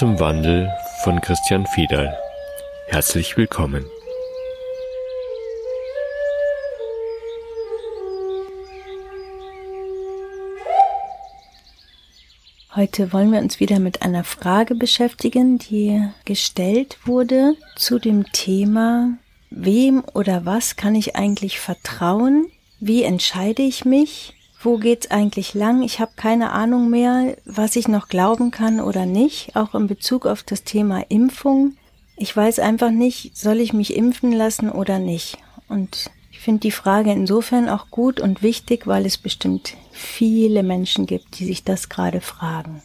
Zum Wandel von Christian Fiedal. Herzlich willkommen. Heute wollen wir uns wieder mit einer Frage beschäftigen, die gestellt wurde zu dem Thema, wem oder was kann ich eigentlich vertrauen? Wie entscheide ich mich? Wo geht's eigentlich lang? Ich habe keine Ahnung mehr, was ich noch glauben kann oder nicht, auch in Bezug auf das Thema Impfung. Ich weiß einfach nicht, soll ich mich impfen lassen oder nicht? Und ich finde die Frage insofern auch gut und wichtig, weil es bestimmt viele Menschen gibt, die sich das gerade fragen.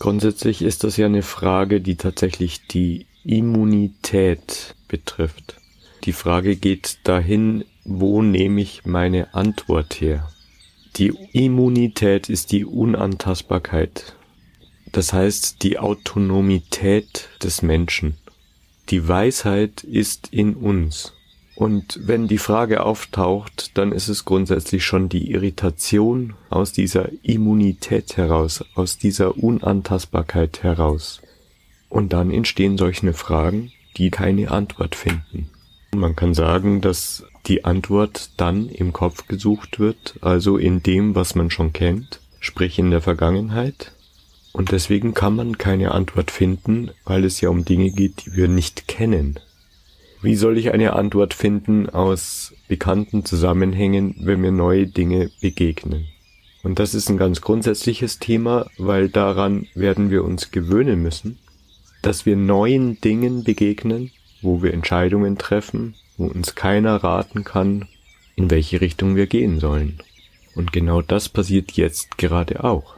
Grundsätzlich ist das ja eine Frage, die tatsächlich die Immunität betrifft. Die Frage geht dahin, wo nehme ich meine Antwort her? Die Immunität ist die Unantastbarkeit. Das heißt die Autonomität des Menschen. Die Weisheit ist in uns. Und wenn die Frage auftaucht, dann ist es grundsätzlich schon die Irritation aus dieser Immunität heraus, aus dieser Unantastbarkeit heraus. Und dann entstehen solche Fragen, die keine Antwort finden. Man kann sagen, dass die Antwort dann im Kopf gesucht wird, also in dem, was man schon kennt, sprich in der Vergangenheit. Und deswegen kann man keine Antwort finden, weil es ja um Dinge geht, die wir nicht kennen. Wie soll ich eine Antwort finden aus bekannten Zusammenhängen, wenn mir neue Dinge begegnen? Und das ist ein ganz grundsätzliches Thema, weil daran werden wir uns gewöhnen müssen, dass wir neuen Dingen begegnen, wo wir Entscheidungen treffen, wo uns keiner raten kann, in welche Richtung wir gehen sollen. Und genau das passiert jetzt gerade auch.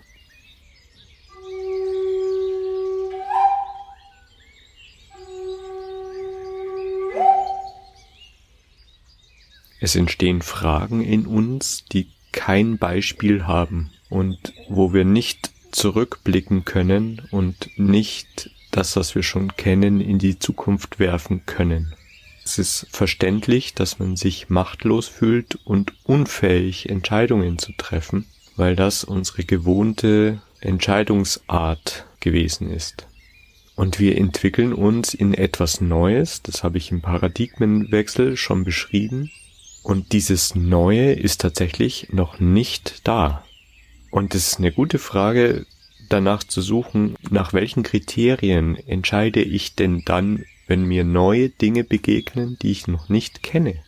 Es entstehen Fragen in uns, die kein Beispiel haben und wo wir nicht zurückblicken können und nicht das, was wir schon kennen, in die Zukunft werfen können. Es ist verständlich, dass man sich machtlos fühlt und unfähig, Entscheidungen zu treffen, weil das unsere gewohnte Entscheidungsart gewesen ist. Und wir entwickeln uns in etwas Neues, das habe ich im Paradigmenwechsel schon beschrieben, und dieses Neue ist tatsächlich noch nicht da. Und es ist eine gute Frage, danach zu suchen, nach welchen Kriterien entscheide ich denn dann, wenn mir neue Dinge begegnen, die ich noch nicht kenne.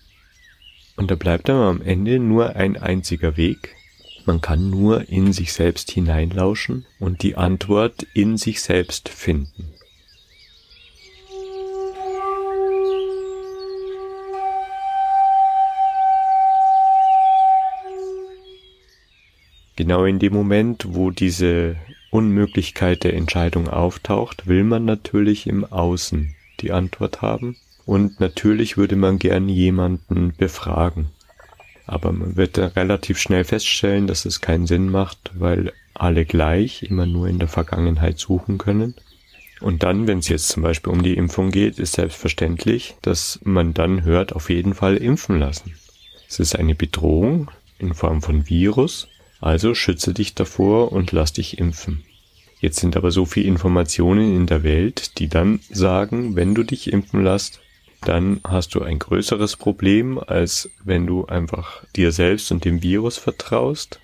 Und da bleibt dann am Ende nur ein einziger Weg. Man kann nur in sich selbst hineinlauschen und die Antwort in sich selbst finden. Genau in dem Moment, wo diese Unmöglichkeit der Entscheidung auftaucht, will man natürlich im Außen die Antwort haben. Und natürlich würde man gern jemanden befragen. Aber man wird relativ schnell feststellen, dass es keinen Sinn macht, weil alle gleich immer nur in der Vergangenheit suchen können. Und dann, wenn es jetzt zum Beispiel um die Impfung geht, ist selbstverständlich, dass man dann hört, auf jeden Fall impfen lassen. Es ist eine Bedrohung in Form von Virus also schütze dich davor und lass dich impfen. Jetzt sind aber so viele Informationen in der Welt, die dann sagen, wenn du dich impfen lässt, dann hast du ein größeres Problem, als wenn du einfach dir selbst und dem Virus vertraust.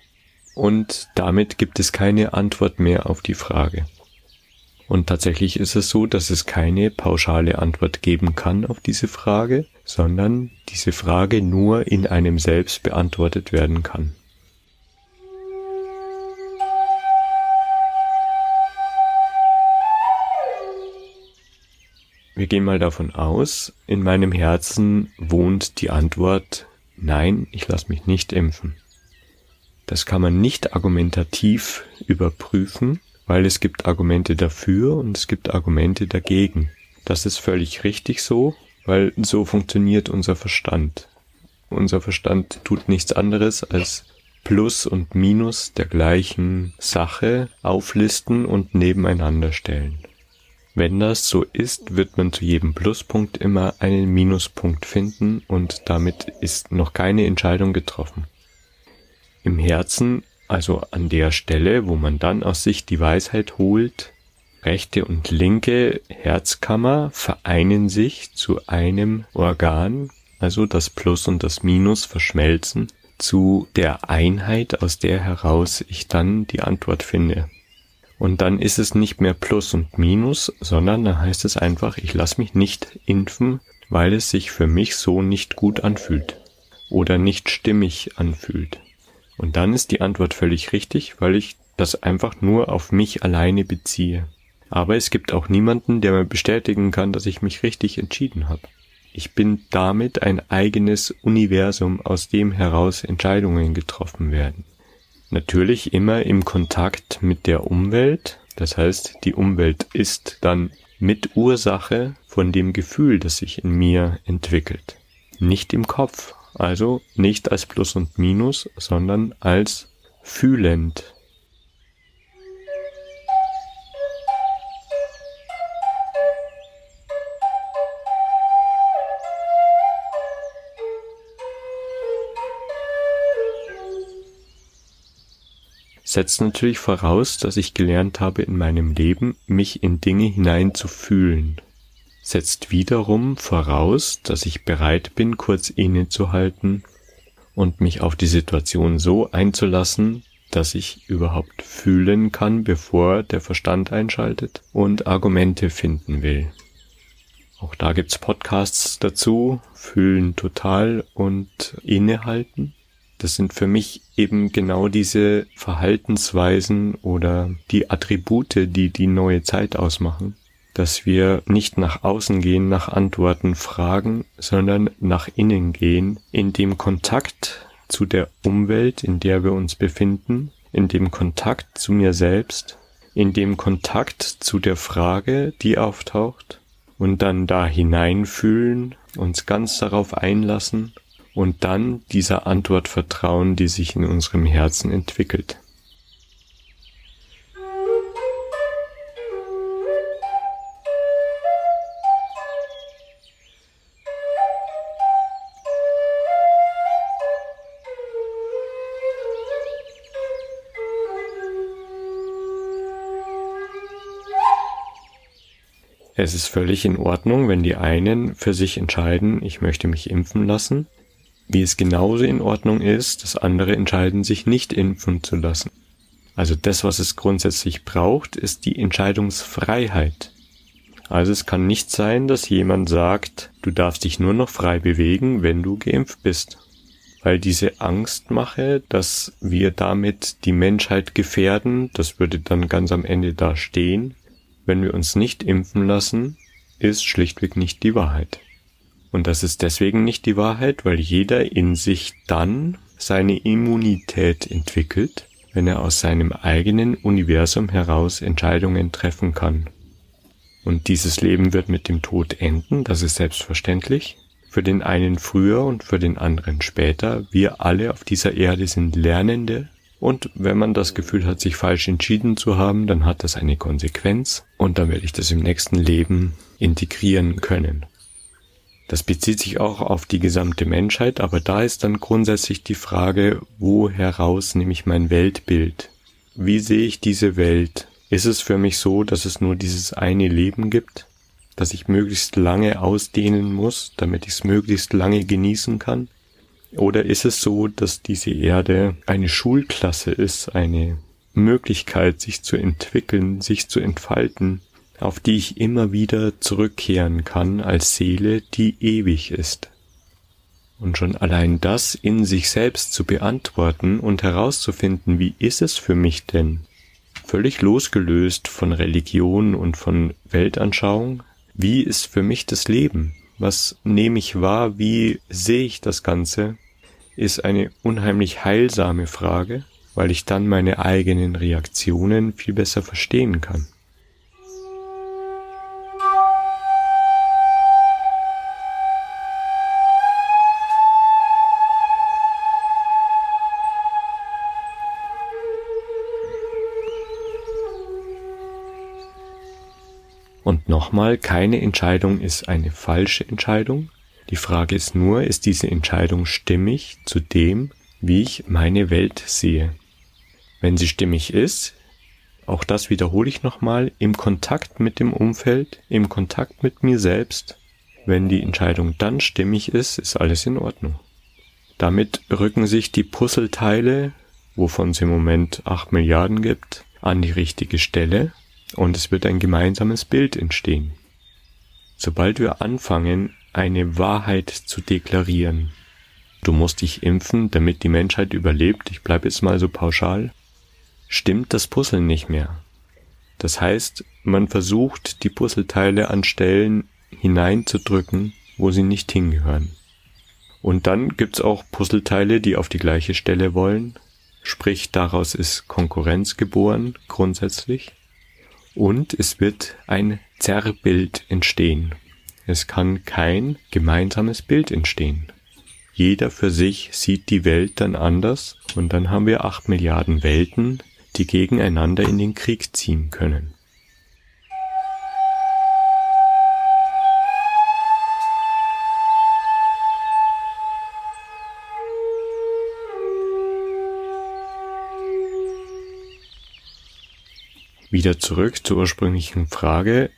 Und damit gibt es keine Antwort mehr auf die Frage. Und tatsächlich ist es so, dass es keine pauschale Antwort geben kann auf diese Frage, sondern diese Frage nur in einem selbst beantwortet werden kann. Wir gehen mal davon aus, in meinem Herzen wohnt die Antwort Nein, ich lasse mich nicht impfen. Das kann man nicht argumentativ überprüfen, weil es gibt Argumente dafür und es gibt Argumente dagegen. Das ist völlig richtig so, weil so funktioniert unser Verstand. Unser Verstand tut nichts anderes als Plus und Minus der gleichen Sache auflisten und nebeneinander stellen. Wenn das so ist, wird man zu jedem Pluspunkt immer einen Minuspunkt finden und damit ist noch keine Entscheidung getroffen. Im Herzen Also an der Stelle, wo man dann aus sich die Weisheit holt, rechte und linke Herzkammer vereinen sich zu einem Organ, also das Plus und das Minus verschmelzen zu der Einheit, aus der heraus ich dann die Antwort finde. Und dann ist es nicht mehr Plus und Minus, sondern dann heißt es einfach, ich lasse mich nicht impfen, weil es sich für mich so nicht gut anfühlt oder nicht stimmig anfühlt. Und dann ist die Antwort völlig richtig, weil ich das einfach nur auf mich alleine beziehe. Aber es gibt auch niemanden, der mir bestätigen kann, dass ich mich richtig entschieden habe. Ich bin damit ein eigenes Universum, aus dem heraus Entscheidungen getroffen werden. Natürlich immer im Kontakt mit der Umwelt. Das heißt, die Umwelt ist dann mit Ursache von dem Gefühl, das sich in mir entwickelt. Nicht im Kopf, also nicht als Plus und Minus, sondern als fühlend. Setzt natürlich voraus, dass ich gelernt habe in meinem Leben, mich in Dinge hineinzufühlen. Setzt wiederum voraus, dass ich bereit bin, kurz innezuhalten und mich auf die Situation so einzulassen, dass ich überhaupt fühlen kann, bevor der Verstand einschaltet und Argumente finden will. Auch da gibt's Podcasts dazu, fühlen total und innehalten. Das sind für mich eben genau diese Verhaltensweisen oder die Attribute, die die neue Zeit ausmachen, dass wir nicht nach außen gehen, nach Antworten fragen, sondern nach innen gehen, in dem Kontakt zu der Umwelt, in der wir uns befinden, in dem Kontakt zu mir selbst, in dem Kontakt zu der Frage, die auftaucht, und dann da hineinfühlen, uns ganz darauf einlassen und dann dieser Antwort vertrauen, die sich in unserem Herzen entwickelt. Es ist völlig in Ordnung, wenn die einen für sich entscheiden, ich möchte mich impfen lassen, wie es genauso in Ordnung ist, dass andere entscheiden, sich nicht impfen zu lassen. Also das, was es grundsätzlich braucht, ist die Entscheidungsfreiheit. Also es kann nicht sein, dass jemand sagt, du darfst dich nur noch frei bewegen, wenn du geimpft bist. Weil diese Angstmache, dass wir damit die Menschheit gefährden, das würde dann ganz am Ende da stehen, wenn wir uns nicht impfen lassen, ist schlichtweg nicht die Wahrheit. Und das ist deswegen nicht die Wahrheit, weil jeder in sich dann seine Immunität entwickelt, wenn er aus seinem eigenen Universum heraus Entscheidungen treffen kann. Und dieses Leben wird mit dem Tod enden, das ist selbstverständlich. Für den einen früher und für den anderen später. Wir alle auf dieser Erde sind Lernende. Und wenn man das Gefühl hat, sich falsch entschieden zu haben, dann hat das eine Konsequenz. Und dann werde ich das im nächsten Leben integrieren können. Das bezieht sich auch auf die gesamte Menschheit, aber da ist dann grundsätzlich die Frage, wo heraus nehme ich mein Weltbild? Wie sehe ich diese Welt? Ist es für mich so, dass es nur dieses eine Leben gibt, das ich möglichst lange ausdehnen muss, damit ich es möglichst lange genießen kann? Oder ist es so, dass diese Erde eine Schulklasse ist, eine Möglichkeit, sich zu entwickeln, sich zu entfalten, auf die ich immer wieder zurückkehren kann als Seele, die ewig ist. Und schon allein das in sich selbst zu beantworten und herauszufinden, wie ist es für mich denn, völlig losgelöst von Religion und von Weltanschauung, wie ist für mich das Leben? Was nehme ich wahr? Wie sehe ich das Ganze? Ist eine unheimlich heilsame Frage, weil ich dann meine eigenen Reaktionen viel besser verstehen kann. Und nochmal, keine Entscheidung ist eine falsche Entscheidung. Die Frage ist nur, ist diese Entscheidung stimmig zu dem, wie ich meine Welt sehe? Wenn sie stimmig ist, auch das wiederhole ich nochmal, im Kontakt mit dem Umfeld, im Kontakt mit mir selbst, wenn die Entscheidung dann stimmig ist, ist alles in Ordnung. Damit rücken sich die Puzzleteile, wovon es im Moment acht Milliarden gibt, an die richtige Stelle und es wird ein gemeinsames Bild entstehen. Sobald wir anfangen, eine Wahrheit zu deklarieren, du musst dich impfen, damit die Menschheit überlebt, ich bleibe jetzt mal so pauschal, stimmt das Puzzle nicht mehr. Das heißt, man versucht, die Puzzleteile an Stellen hineinzudrücken, wo sie nicht hingehören. Und dann gibt's auch Puzzleteile, die auf die gleiche Stelle wollen, sprich daraus ist Konkurrenz geboren grundsätzlich und es wird ein Zerrbild entstehen. Es kann kein gemeinsames Bild entstehen. Jeder für sich sieht die Welt dann anders und dann haben wir acht Milliarden Welten, die gegeneinander in den Krieg ziehen können. Wieder zurück zur ursprünglichen Frage.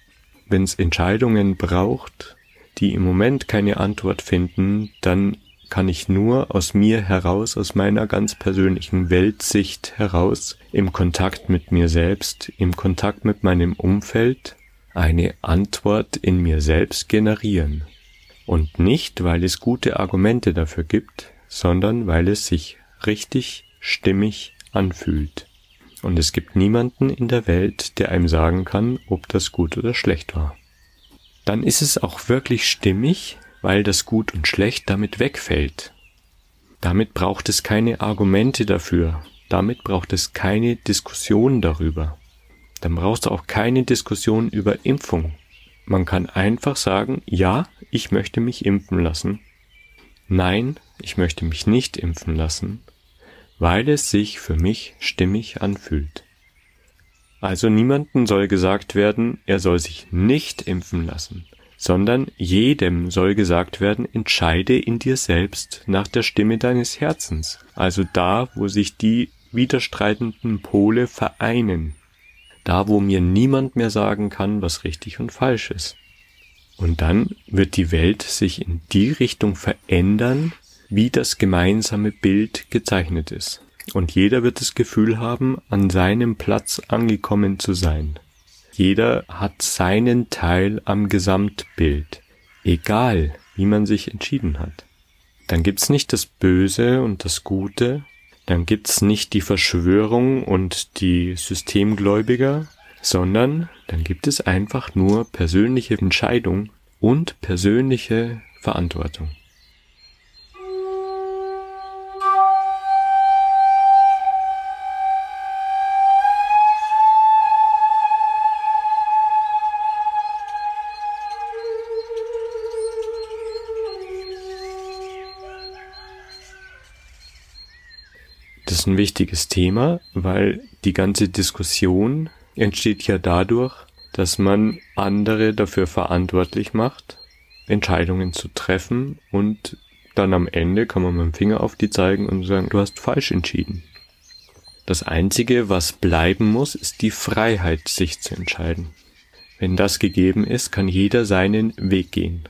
Wenn es Entscheidungen braucht, die im Moment keine Antwort finden, dann kann ich nur aus mir heraus, aus meiner ganz persönlichen Weltsicht heraus, im Kontakt mit mir selbst, im Kontakt mit meinem Umfeld, eine Antwort in mir selbst generieren. Und nicht, weil es gute Argumente dafür gibt, sondern weil es sich richtig stimmig anfühlt. Und es gibt niemanden in der Welt, der einem sagen kann, ob das gut oder schlecht war. Dann ist es auch wirklich stimmig, weil das Gut und Schlecht damit wegfällt. Damit braucht es keine Argumente dafür, damit braucht es keine Diskussion darüber. Dann brauchst du auch keine Diskussion über Impfung. Man kann einfach sagen, ja, ich möchte mich impfen lassen. Nein, ich möchte mich nicht impfen lassen, weil es sich für mich stimmig anfühlt. Also niemanden soll gesagt werden, er soll sich nicht impfen lassen sondern jedem soll gesagt werden, entscheide in dir selbst nach der Stimme deines Herzens, also da, wo sich die widerstreitenden Pole vereinen, da, wo mir niemand mehr sagen kann, was richtig und falsch ist. Und dann wird die Welt sich in die Richtung verändern, wie das gemeinsame Bild gezeichnet ist. Und jeder wird das Gefühl haben, an seinem Platz angekommen zu sein. Jeder hat seinen Teil am Gesamtbild, egal wie man sich entschieden hat. Dann gibt's nicht das Böse und das Gute, dann gibt's nicht die Verschwörung und die Systemgläubiger, sondern dann gibt es einfach nur persönliche Entscheidung und persönliche Verantwortung. Ist ein wichtiges Thema, weil die ganze Diskussion entsteht ja dadurch, dass man andere dafür verantwortlich macht, Entscheidungen zu treffen und dann am Ende kann man mit dem Finger auf die zeigen und sagen, du hast falsch entschieden. Das Einzige, was bleiben muss, ist die Freiheit, sich zu entscheiden. Wenn das gegeben ist, kann jeder seinen Weg gehen.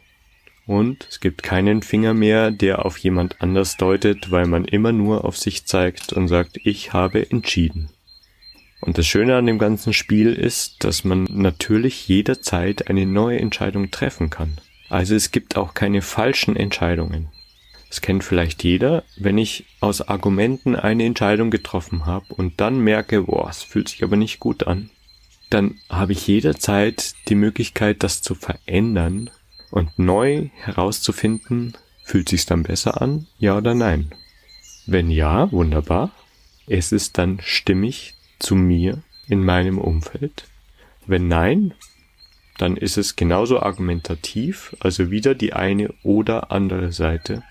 Und es gibt keinen Finger mehr, der auf jemand anders deutet, weil man immer nur auf sich zeigt und sagt, ich habe entschieden. Und das Schöne an dem ganzen Spiel ist, dass man natürlich jederzeit eine neue Entscheidung treffen kann. Also es gibt auch keine falschen Entscheidungen. Das kennt vielleicht jeder, wenn ich aus Argumenten eine Entscheidung getroffen habe und dann merke, boah, es fühlt sich aber nicht gut an, dann habe ich jederzeit die Möglichkeit, das zu verändern und neu herauszufinden, fühlt sich's dann besser an, ja oder nein? Wenn ja, wunderbar. Es ist dann stimmig zu mir in meinem Umfeld. Wenn nein, dann ist es genauso argumentativ, also wieder die eine oder andere Seite.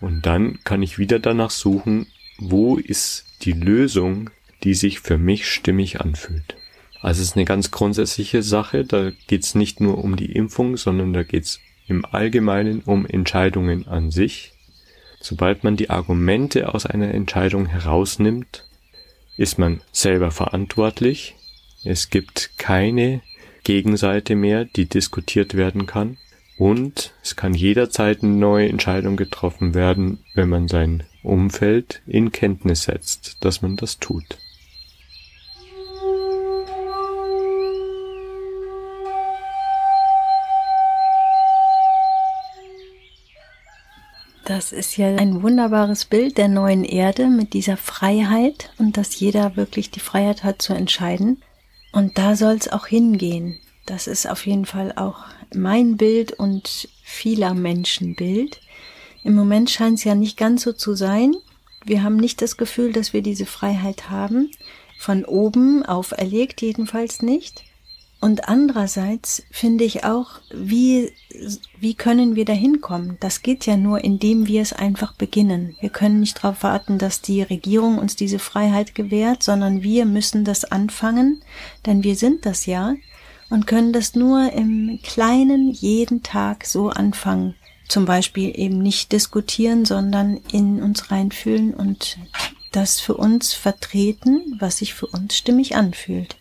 Und dann kann ich wieder danach suchen, wo ist die Lösung, die sich für mich stimmig anfühlt. Also es ist eine ganz grundsätzliche Sache. Da geht es nicht nur um die Impfung, sondern da geht es im Allgemeinen um Entscheidungen an sich. Sobald man die Argumente aus einer Entscheidung herausnimmt, ist man selber verantwortlich. Es gibt keine Gegenseite mehr, die diskutiert werden kann. Und es kann jederzeit eine neue Entscheidung getroffen werden, wenn man sein Umfeld in Kenntnis setzt, dass man das tut. Das ist ja ein wunderbares Bild der neuen Erde mit dieser Freiheit und dass jeder wirklich die Freiheit hat zu entscheiden. Und da soll es auch hingehen. Das ist auf jeden Fall auch mein Bild und vieler Menschen Bild. Im Moment scheint es ja nicht ganz so zu sein. Wir haben nicht das Gefühl, dass wir diese Freiheit haben. Von oben auferlegt jedenfalls nicht. Und andererseits finde ich auch, wie, wie können wir da hinkommen? Das geht ja nur, indem wir es einfach beginnen. Wir können nicht darauf warten, dass die Regierung uns diese Freiheit gewährt, sondern wir müssen das anfangen, denn wir sind das ja und können das nur im Kleinen jeden Tag so anfangen. Zum Beispiel eben nicht diskutieren, sondern in uns reinfühlen und das für uns vertreten, was sich für uns stimmig anfühlt.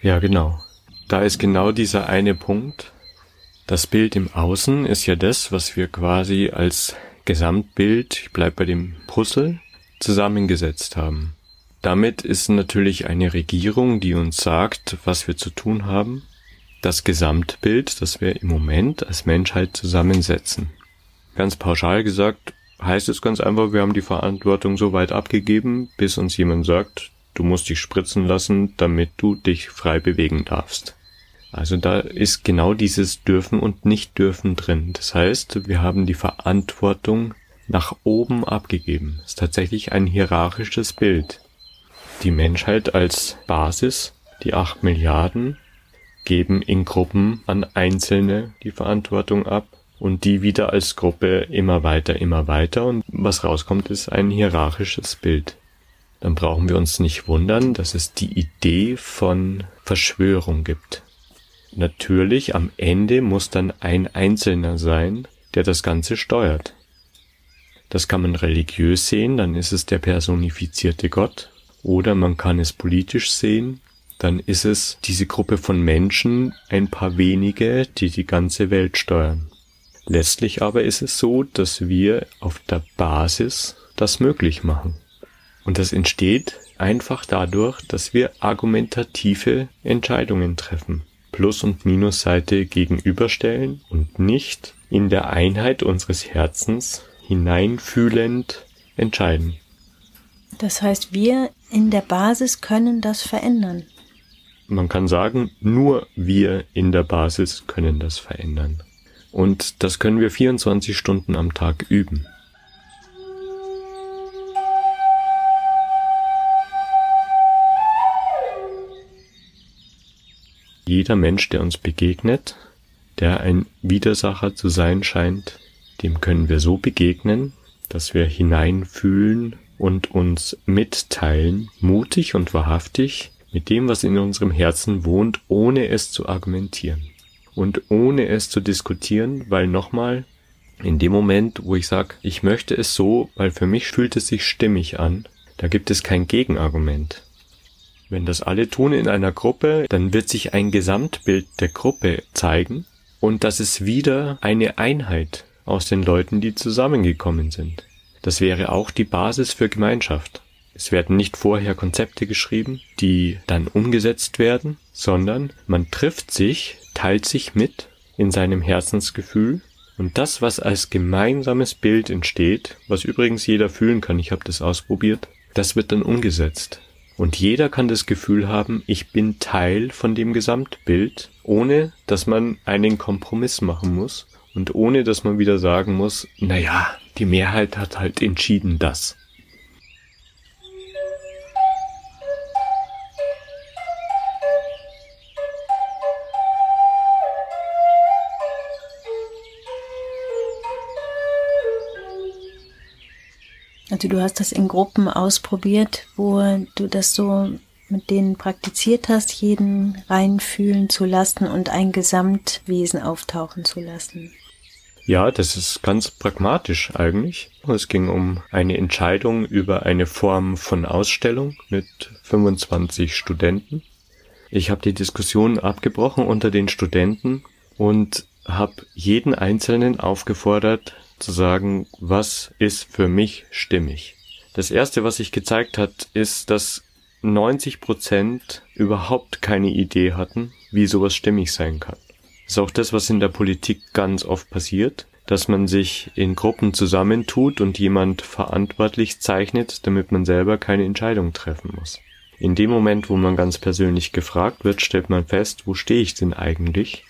Ja, genau. Da ist genau dieser eine Punkt. Das Bild im Außen ist ja das, was wir quasi als Gesamtbild, ich bleib bei dem Puzzle, zusammengesetzt haben. Damit ist natürlich eine Regierung, die uns sagt, was wir zu tun haben, das Gesamtbild, das wir im Moment als Menschheit zusammensetzen. Ganz pauschal gesagt heißt es ganz einfach, wir haben die Verantwortung so weit abgegeben, bis uns jemand sagt, Du musst dich spritzen lassen, damit du dich frei bewegen darfst. Also da ist genau dieses dürfen und nicht dürfen drin. Das heißt, wir haben die Verantwortung nach oben abgegeben. Das ist tatsächlich ein hierarchisches Bild. Die Menschheit als Basis, die acht Milliarden, geben in Gruppen an Einzelne die Verantwortung ab und die wieder als Gruppe immer weiter, immer weiter und was rauskommt, ist ein hierarchisches Bild dann brauchen wir uns nicht wundern, dass es die Idee von Verschwörung gibt. Natürlich, am Ende muss dann ein Einzelner sein, der das Ganze steuert. Das kann man religiös sehen, dann ist es der personifizierte Gott, oder man kann es politisch sehen, dann ist es diese Gruppe von Menschen, ein paar wenige, die die ganze Welt steuern. Letztlich aber ist es so, dass wir auf der Basis das möglich machen. Und das entsteht einfach dadurch, dass wir argumentative Entscheidungen treffen, Plus- und Minusseite gegenüberstellen und nicht in der Einheit unseres Herzens hineinfühlend entscheiden. Das heißt, wir in der Basis können das verändern. Man kann sagen, nur wir in der Basis können das verändern. Und das können wir 24 Stunden am Tag üben. Jeder Mensch, der uns begegnet, der ein Widersacher zu sein scheint, dem können wir so begegnen, dass wir hineinfühlen und uns mitteilen, mutig und wahrhaftig, mit dem, was in unserem Herzen wohnt, ohne es zu argumentieren und ohne es zu diskutieren, weil nochmal, in dem Moment, wo ich sage, ich möchte es so, weil für mich fühlt es sich stimmig an, da gibt es kein Gegenargument. Wenn das alle tun in einer Gruppe, dann wird sich ein Gesamtbild der Gruppe zeigen und das ist wieder eine Einheit aus den Leuten, die zusammengekommen sind. Das wäre auch die Basis für Gemeinschaft. Es werden nicht vorher Konzepte geschrieben, die dann umgesetzt werden, sondern man trifft sich, teilt sich mit in seinem Herzensgefühl und das, was als gemeinsames Bild entsteht, was übrigens jeder fühlen kann, ich habe das ausprobiert, das wird dann umgesetzt. Und jeder kann das Gefühl haben, ich bin Teil von dem Gesamtbild, ohne dass man einen Kompromiss machen muss und ohne dass man wieder sagen muss, na ja, die Mehrheit hat halt entschieden das. Also du hast das in Gruppen ausprobiert, wo du das so mit denen praktiziert hast, jeden reinfühlen zu lassen und ein Gesamtwesen auftauchen zu lassen. Ja, das ist ganz pragmatisch eigentlich. Es ging um eine Entscheidung über eine Form von Ausstellung mit 25 Studenten. Ich habe die Diskussion abgebrochen unter den Studenten und habe jeden Einzelnen aufgefordert zu sagen, was ist für mich stimmig. Das erste, was sich gezeigt hat, ist, dass 90 Prozent überhaupt keine Idee hatten, wie sowas stimmig sein kann. Das ist auch das, was in der Politik ganz oft passiert, dass man sich in Gruppen zusammentut und jemand verantwortlich zeichnet, damit man selber keine Entscheidung treffen muss. In dem Moment, wo man ganz persönlich gefragt wird, stellt man fest, wo stehe ich denn eigentlich?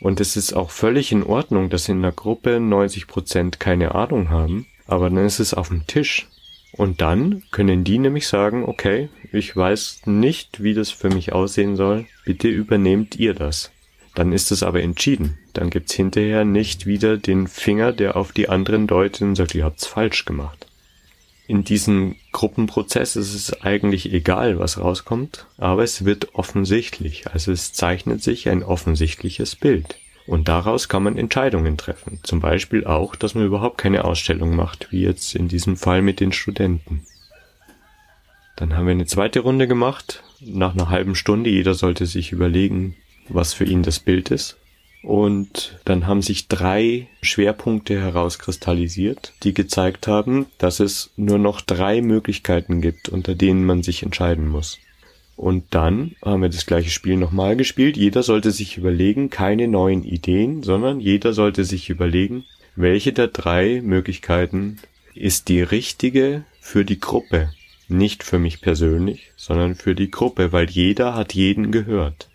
Und es ist auch völlig in Ordnung, dass in einer Gruppe 90 Prozent keine Ahnung haben, aber dann ist es auf dem Tisch. Und dann können die nämlich sagen, okay, ich weiß nicht, wie das für mich aussehen soll, bitte übernehmt ihr das. Dann ist es aber entschieden. Dann gibt's hinterher nicht wieder den Finger, der auf die anderen deutet und sagt, ihr habt's falsch gemacht. In diesem Gruppenprozess ist es eigentlich egal, was rauskommt, aber es wird offensichtlich. Also es zeichnet sich ein offensichtliches Bild. Und daraus kann man Entscheidungen treffen. Zum Beispiel auch, dass man überhaupt keine Ausstellung macht, wie jetzt in diesem Fall mit den Studenten. Dann haben wir eine zweite Runde gemacht. Nach einer halben Stunde, jeder sollte sich überlegen, was für ihn das Bild ist. Und dann haben sich drei Schwerpunkte herauskristallisiert, die gezeigt haben, dass es nur noch drei Möglichkeiten gibt, unter denen man sich entscheiden muss. Und dann haben wir das gleiche Spiel nochmal gespielt. Jeder sollte sich überlegen, keine neuen Ideen, sondern jeder sollte sich überlegen, welche der drei Möglichkeiten ist die richtige für die Gruppe. Nicht für mich persönlich, sondern für die Gruppe, weil jeder hat jeden gehört.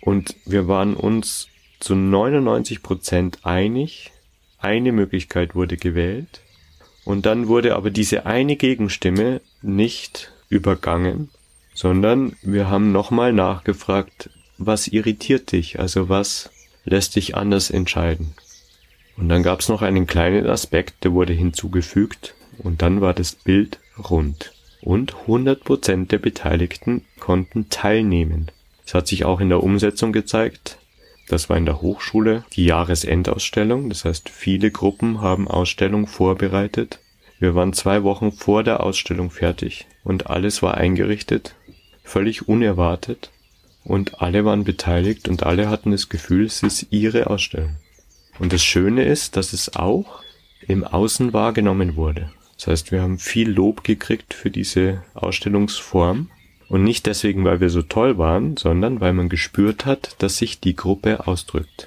Und wir waren uns zu 99 Prozent einig. Eine Möglichkeit wurde gewählt. Und dann wurde aber diese eine Gegenstimme nicht übergangen, sondern wir haben nochmal nachgefragt, was irritiert dich? Also was lässt dich anders entscheiden? Und dann gab es noch einen kleinen Aspekt, der wurde hinzugefügt und dann war das Bild rund. Und 100% der Beteiligten konnten teilnehmen. Es hat sich auch in der Umsetzung gezeigt. Das war in der Hochschule die Jahresendausstellung. Das heißt, viele Gruppen haben Ausstellung vorbereitet. Wir waren zwei Wochen vor der Ausstellung fertig und alles war eingerichtet, völlig unerwartet und alle waren beteiligt und alle hatten das Gefühl, es ist ihre Ausstellung. Und das Schöne ist, dass es auch im Außen wahrgenommen wurde. Das heißt, wir haben viel Lob gekriegt für diese Ausstellungsform und nicht deswegen, weil wir so toll waren, sondern weil man gespürt hat, dass sich die Gruppe ausdrückt.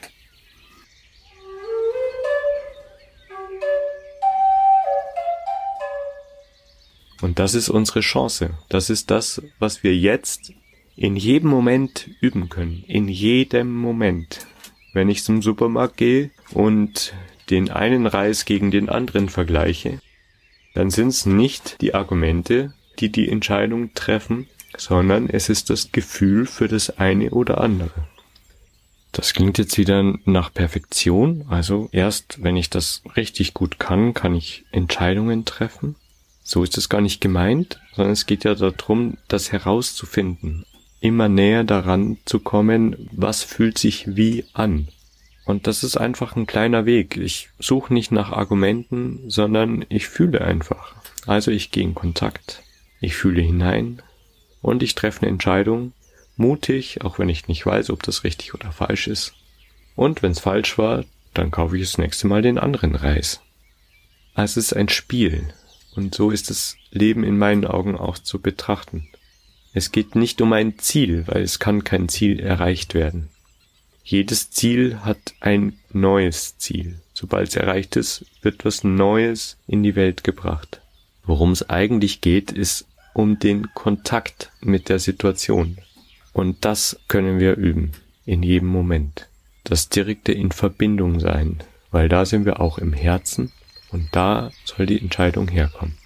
Und das ist unsere Chance. Das ist das, was wir jetzt in jedem Moment üben können. In jedem Moment. Wenn ich zum Supermarkt gehe und den einen Reis gegen den anderen vergleiche, dann sind es nicht die Argumente, die die Entscheidung treffen, sondern es ist das Gefühl für das eine oder andere. Das klingt jetzt wieder nach Perfektion, also erst wenn ich das richtig gut kann, kann ich Entscheidungen treffen. So ist es gar nicht gemeint, sondern es geht ja darum, das herauszufinden, immer näher daran zu kommen, was fühlt sich wie an. Und das ist einfach ein kleiner Weg. Ich suche nicht nach Argumenten, sondern ich fühle einfach. Also ich gehe in Kontakt, ich fühle hinein, und ich treffe eine Entscheidung, mutig, auch wenn ich nicht weiß, ob das richtig oder falsch ist. Und wenn es falsch war, dann kaufe ich das nächste Mal den anderen Reis. Es ist ein Spiel. Und so ist das Leben in meinen Augen auch zu betrachten. Es geht nicht um ein Ziel, weil es kann kein Ziel erreicht werden. Jedes Ziel hat ein neues Ziel. Sobald es erreicht ist, wird was Neues in die Welt gebracht. Worum es eigentlich geht, ist um den Kontakt mit der Situation. Und das können wir üben, in jedem Moment. Das direkte in Verbindung sein, weil da sind wir auch im Herzen und da soll die Entscheidung herkommen.